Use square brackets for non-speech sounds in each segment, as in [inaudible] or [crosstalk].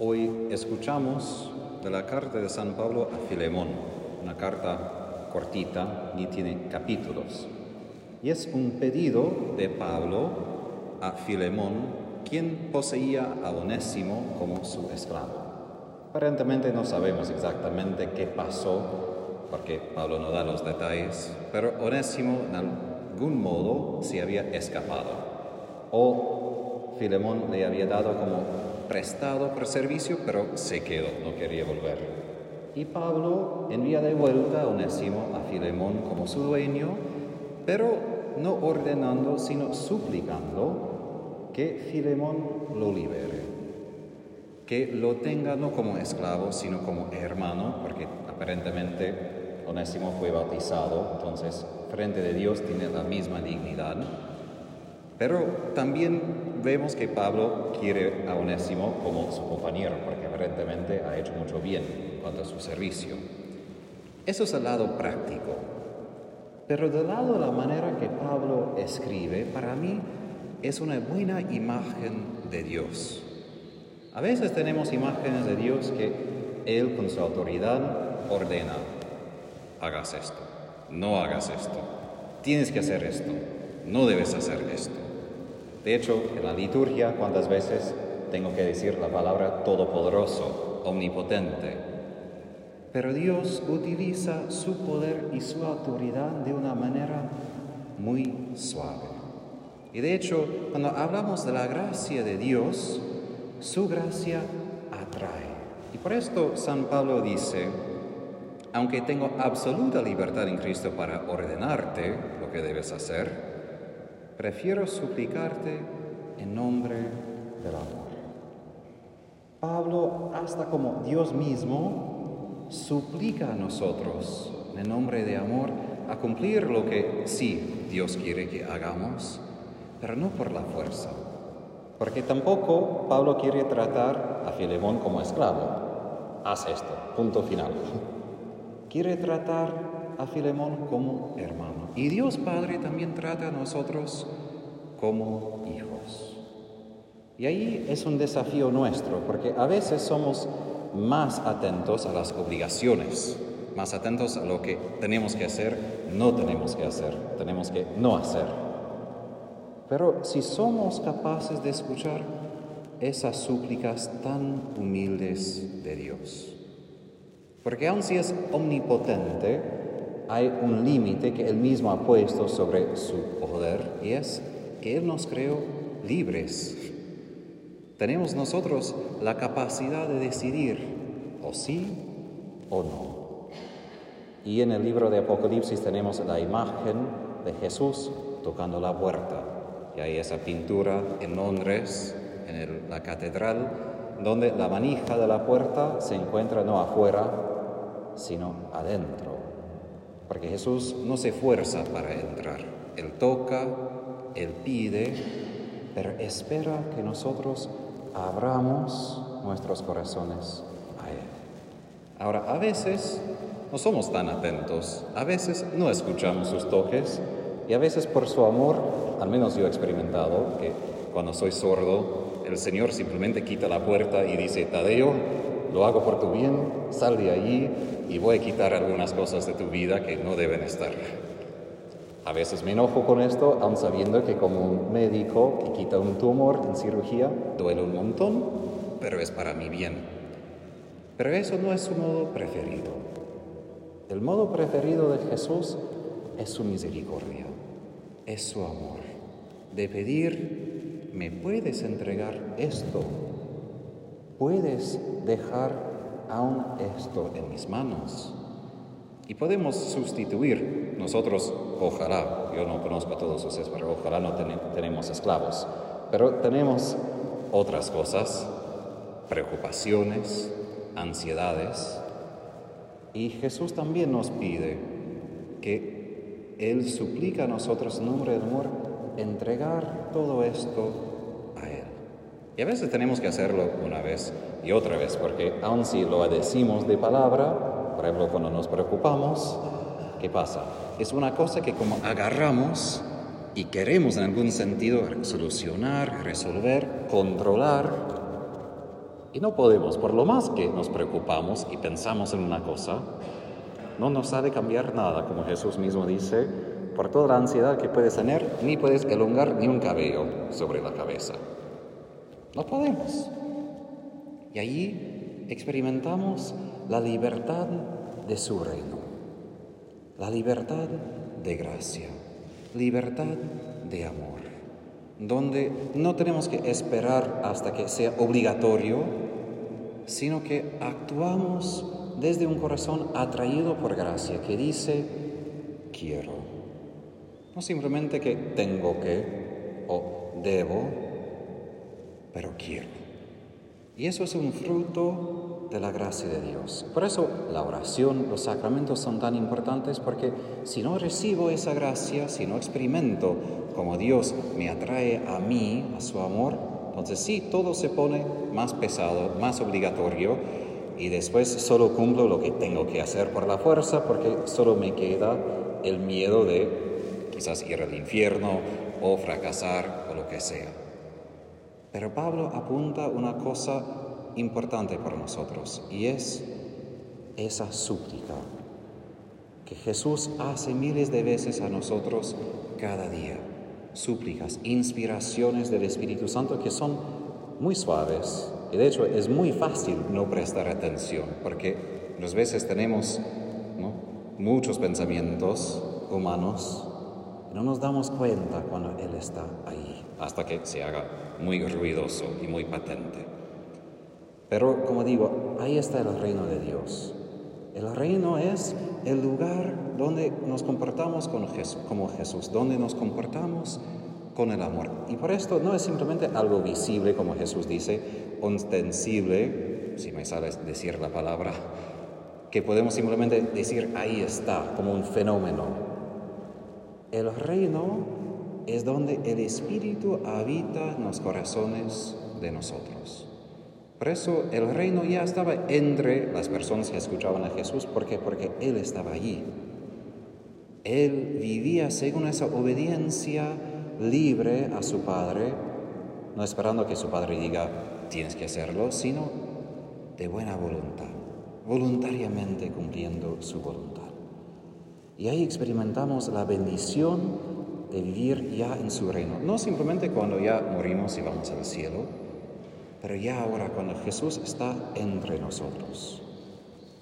Hoy escuchamos de la carta de San Pablo a Filemón, una carta cortita, ni tiene capítulos. Y es un pedido de Pablo a Filemón, quien poseía a Onésimo como su esclavo. Aparentemente no sabemos exactamente qué pasó, porque Pablo no da los detalles, pero Onésimo en algún modo se había escapado. O Filemón le había dado como prestado por servicio, pero se quedó, no quería volver. Y Pablo envía de vuelta a Onésimo a Filemón como su dueño, pero no ordenando, sino suplicando que Filemón lo libere que lo tenga no como esclavo, sino como hermano, porque aparentemente Onésimo fue bautizado, entonces frente de Dios tiene la misma dignidad. Pero también vemos que Pablo quiere a Onésimo como su compañero, porque aparentemente ha hecho mucho bien en cuanto a su servicio. Eso es el lado práctico. Pero del lado de la manera que Pablo escribe, para mí es una buena imagen de Dios. A veces tenemos imágenes de Dios que Él con su autoridad ordena, hagas esto, no hagas esto, tienes que hacer esto, no debes hacer esto. De hecho, en la liturgia, ¿cuántas veces tengo que decir la palabra todopoderoso, omnipotente? Pero Dios utiliza su poder y su autoridad de una manera muy suave. Y de hecho, cuando hablamos de la gracia de Dios, su gracia atrae. Y por esto San Pablo dice, aunque tengo absoluta libertad en Cristo para ordenarte lo que debes hacer, prefiero suplicarte en nombre del amor. Pablo, hasta como Dios mismo, suplica a nosotros en nombre de amor a cumplir lo que sí Dios quiere que hagamos, pero no por la fuerza, porque tampoco Pablo quiere tratar a Filemón como esclavo. Haz esto, punto final. [laughs] Quiere tratar a Filemón como hermano. Y Dios Padre también trata a nosotros como hijos. Y ahí es un desafío nuestro, porque a veces somos más atentos a las obligaciones, más atentos a lo que tenemos que hacer, no tenemos que hacer, tenemos que no hacer. Pero si somos capaces de escuchar esas súplicas tan humildes de Dios, porque aun si es omnipotente, hay un límite que Él mismo ha puesto sobre su poder y es que Él nos creó libres. Tenemos nosotros la capacidad de decidir o sí o no. Y en el libro de Apocalipsis tenemos la imagen de Jesús tocando la puerta. Y hay esa pintura en Londres, en la catedral, donde la manija de la puerta se encuentra no afuera, sino adentro. Porque Jesús no se fuerza para entrar. Él toca, Él pide, pero espera que nosotros abramos nuestros corazones a Él. Ahora, a veces no somos tan atentos, a veces no escuchamos sus toques y a veces por su amor al menos yo he experimentado que cuando soy sordo, el Señor simplemente quita la puerta y dice, Tadeo, lo hago por tu bien, sal de allí y voy a quitar algunas cosas de tu vida que no deben estar. A veces me enojo con esto, aun sabiendo que como un médico que quita un tumor en cirugía, duele un montón, pero es para mi bien. Pero eso no es su modo preferido. El modo preferido de Jesús es su misericordia, es su amor de pedir, ¿me puedes entregar esto? ¿Puedes dejar aún esto en mis manos? Y podemos sustituir, nosotros, ojalá, yo no conozco a todos ustedes, pero ojalá no tenemos esclavos, pero tenemos otras cosas, preocupaciones, ansiedades, y Jesús también nos pide que Él suplica a nosotros en nombre del amor entregar todo esto. Y a veces tenemos que hacerlo una vez y otra vez, porque aun si lo decimos de palabra, por ejemplo, cuando nos preocupamos, ¿qué pasa? Es una cosa que como agarramos y queremos en algún sentido solucionar, resolver, controlar, Y no podemos, por lo más que nos preocupamos y pensamos en una cosa, no nos ha de cambiar nada, como Jesús mismo dice, por toda la ansiedad que puedes tener, ni puedes elongar ni un cabello sobre la cabeza. No podemos. Y allí experimentamos la libertad de su reino, la libertad de gracia, libertad de amor, donde no tenemos que esperar hasta que sea obligatorio, sino que actuamos desde un corazón atraído por gracia, que dice, quiero. No simplemente que tengo que o debo, pero quiero. Y eso es un fruto de la gracia de Dios. Por eso la oración, los sacramentos son tan importantes porque si no recibo esa gracia, si no experimento como Dios me atrae a mí, a su amor, entonces sí, todo se pone más pesado, más obligatorio y después solo cumplo lo que tengo que hacer por la fuerza porque solo me queda el miedo de quizás ir al infierno o fracasar o lo que sea. Pero Pablo apunta una cosa importante para nosotros y es esa súplica que Jesús hace miles de veces a nosotros cada día. Súplicas, inspiraciones del Espíritu Santo que son muy suaves y de hecho es muy fácil no prestar atención porque muchas veces tenemos muchos pensamientos humanos y no nos damos cuenta cuando Él está ahí hasta que se haga muy ruidoso y muy patente. Pero como digo, ahí está el reino de Dios. El reino es el lugar donde nos comportamos con Jesús, como Jesús, donde nos comportamos con el amor. Y por esto no es simplemente algo visible, como Jesús dice, ostensible, si me sale decir la palabra, que podemos simplemente decir ahí está, como un fenómeno. El reino es donde el Espíritu habita en los corazones de nosotros. Por eso el reino ya estaba entre las personas que escuchaban a Jesús, ¿por qué? Porque Él estaba allí. Él vivía según esa obediencia libre a su Padre, no esperando que su Padre diga, tienes que hacerlo, sino de buena voluntad, voluntariamente cumpliendo su voluntad. Y ahí experimentamos la bendición de vivir ya en su reino. No simplemente cuando ya morimos y vamos al cielo, pero ya ahora cuando Jesús está entre nosotros.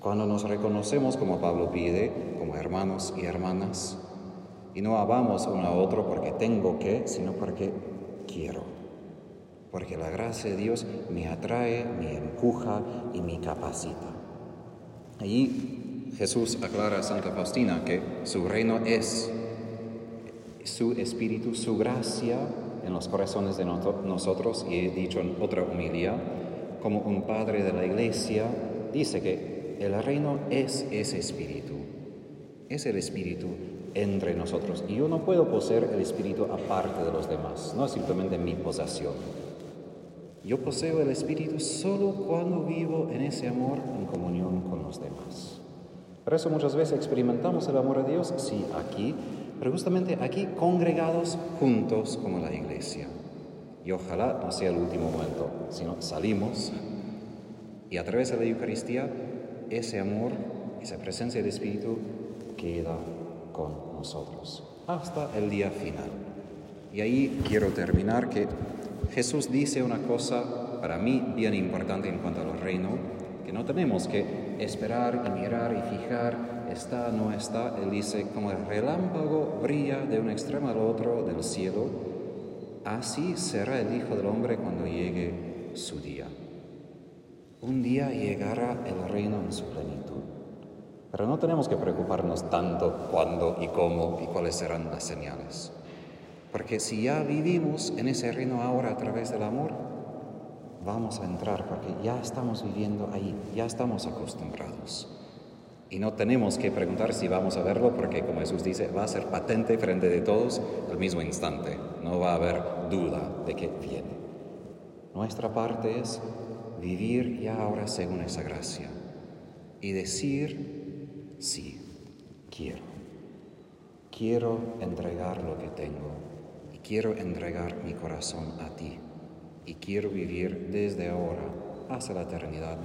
Cuando nos reconocemos, como Pablo pide, como hermanos y hermanas, y no amamos uno a otro porque tengo que, sino porque quiero. Porque la gracia de Dios me atrae, me empuja y me capacita. Allí Jesús aclara a Santa Faustina que su reino es su espíritu, su gracia en los corazones de nosotros, y he dicho en otra humilía, como un padre de la iglesia, dice que el reino es ese espíritu, es el espíritu entre nosotros. Y yo no puedo poseer el espíritu aparte de los demás, no es simplemente mi posesión. Yo poseo el espíritu solo cuando vivo en ese amor en comunión con los demás. Por eso muchas veces experimentamos el amor de Dios, sí, aquí, pero justamente aquí congregados juntos como la iglesia. Y ojalá no sea el último momento, sino salimos y a través de la Eucaristía ese amor, esa presencia del Espíritu queda con nosotros hasta el día final. Y ahí quiero terminar que Jesús dice una cosa para mí bien importante en cuanto al reino, que no tenemos que esperar y mirar y fijar está, no está, Él dice, como el relámpago brilla de un extremo al otro del cielo, así será el Hijo del Hombre cuando llegue su día. Un día llegará el reino en su plenitud. Pero no tenemos que preocuparnos tanto cuándo y cómo y cuáles serán las señales. Porque si ya vivimos en ese reino ahora a través del amor, vamos a entrar porque ya estamos viviendo ahí, ya estamos acostumbrados. Y no tenemos que preguntar si vamos a verlo porque, como Jesús dice, va a ser patente frente de todos al mismo instante. No va a haber duda de que viene. Nuestra parte es vivir ya ahora según esa gracia y decir, sí, quiero. Quiero entregar lo que tengo y quiero entregar mi corazón a ti y quiero vivir desde ahora hasta la eternidad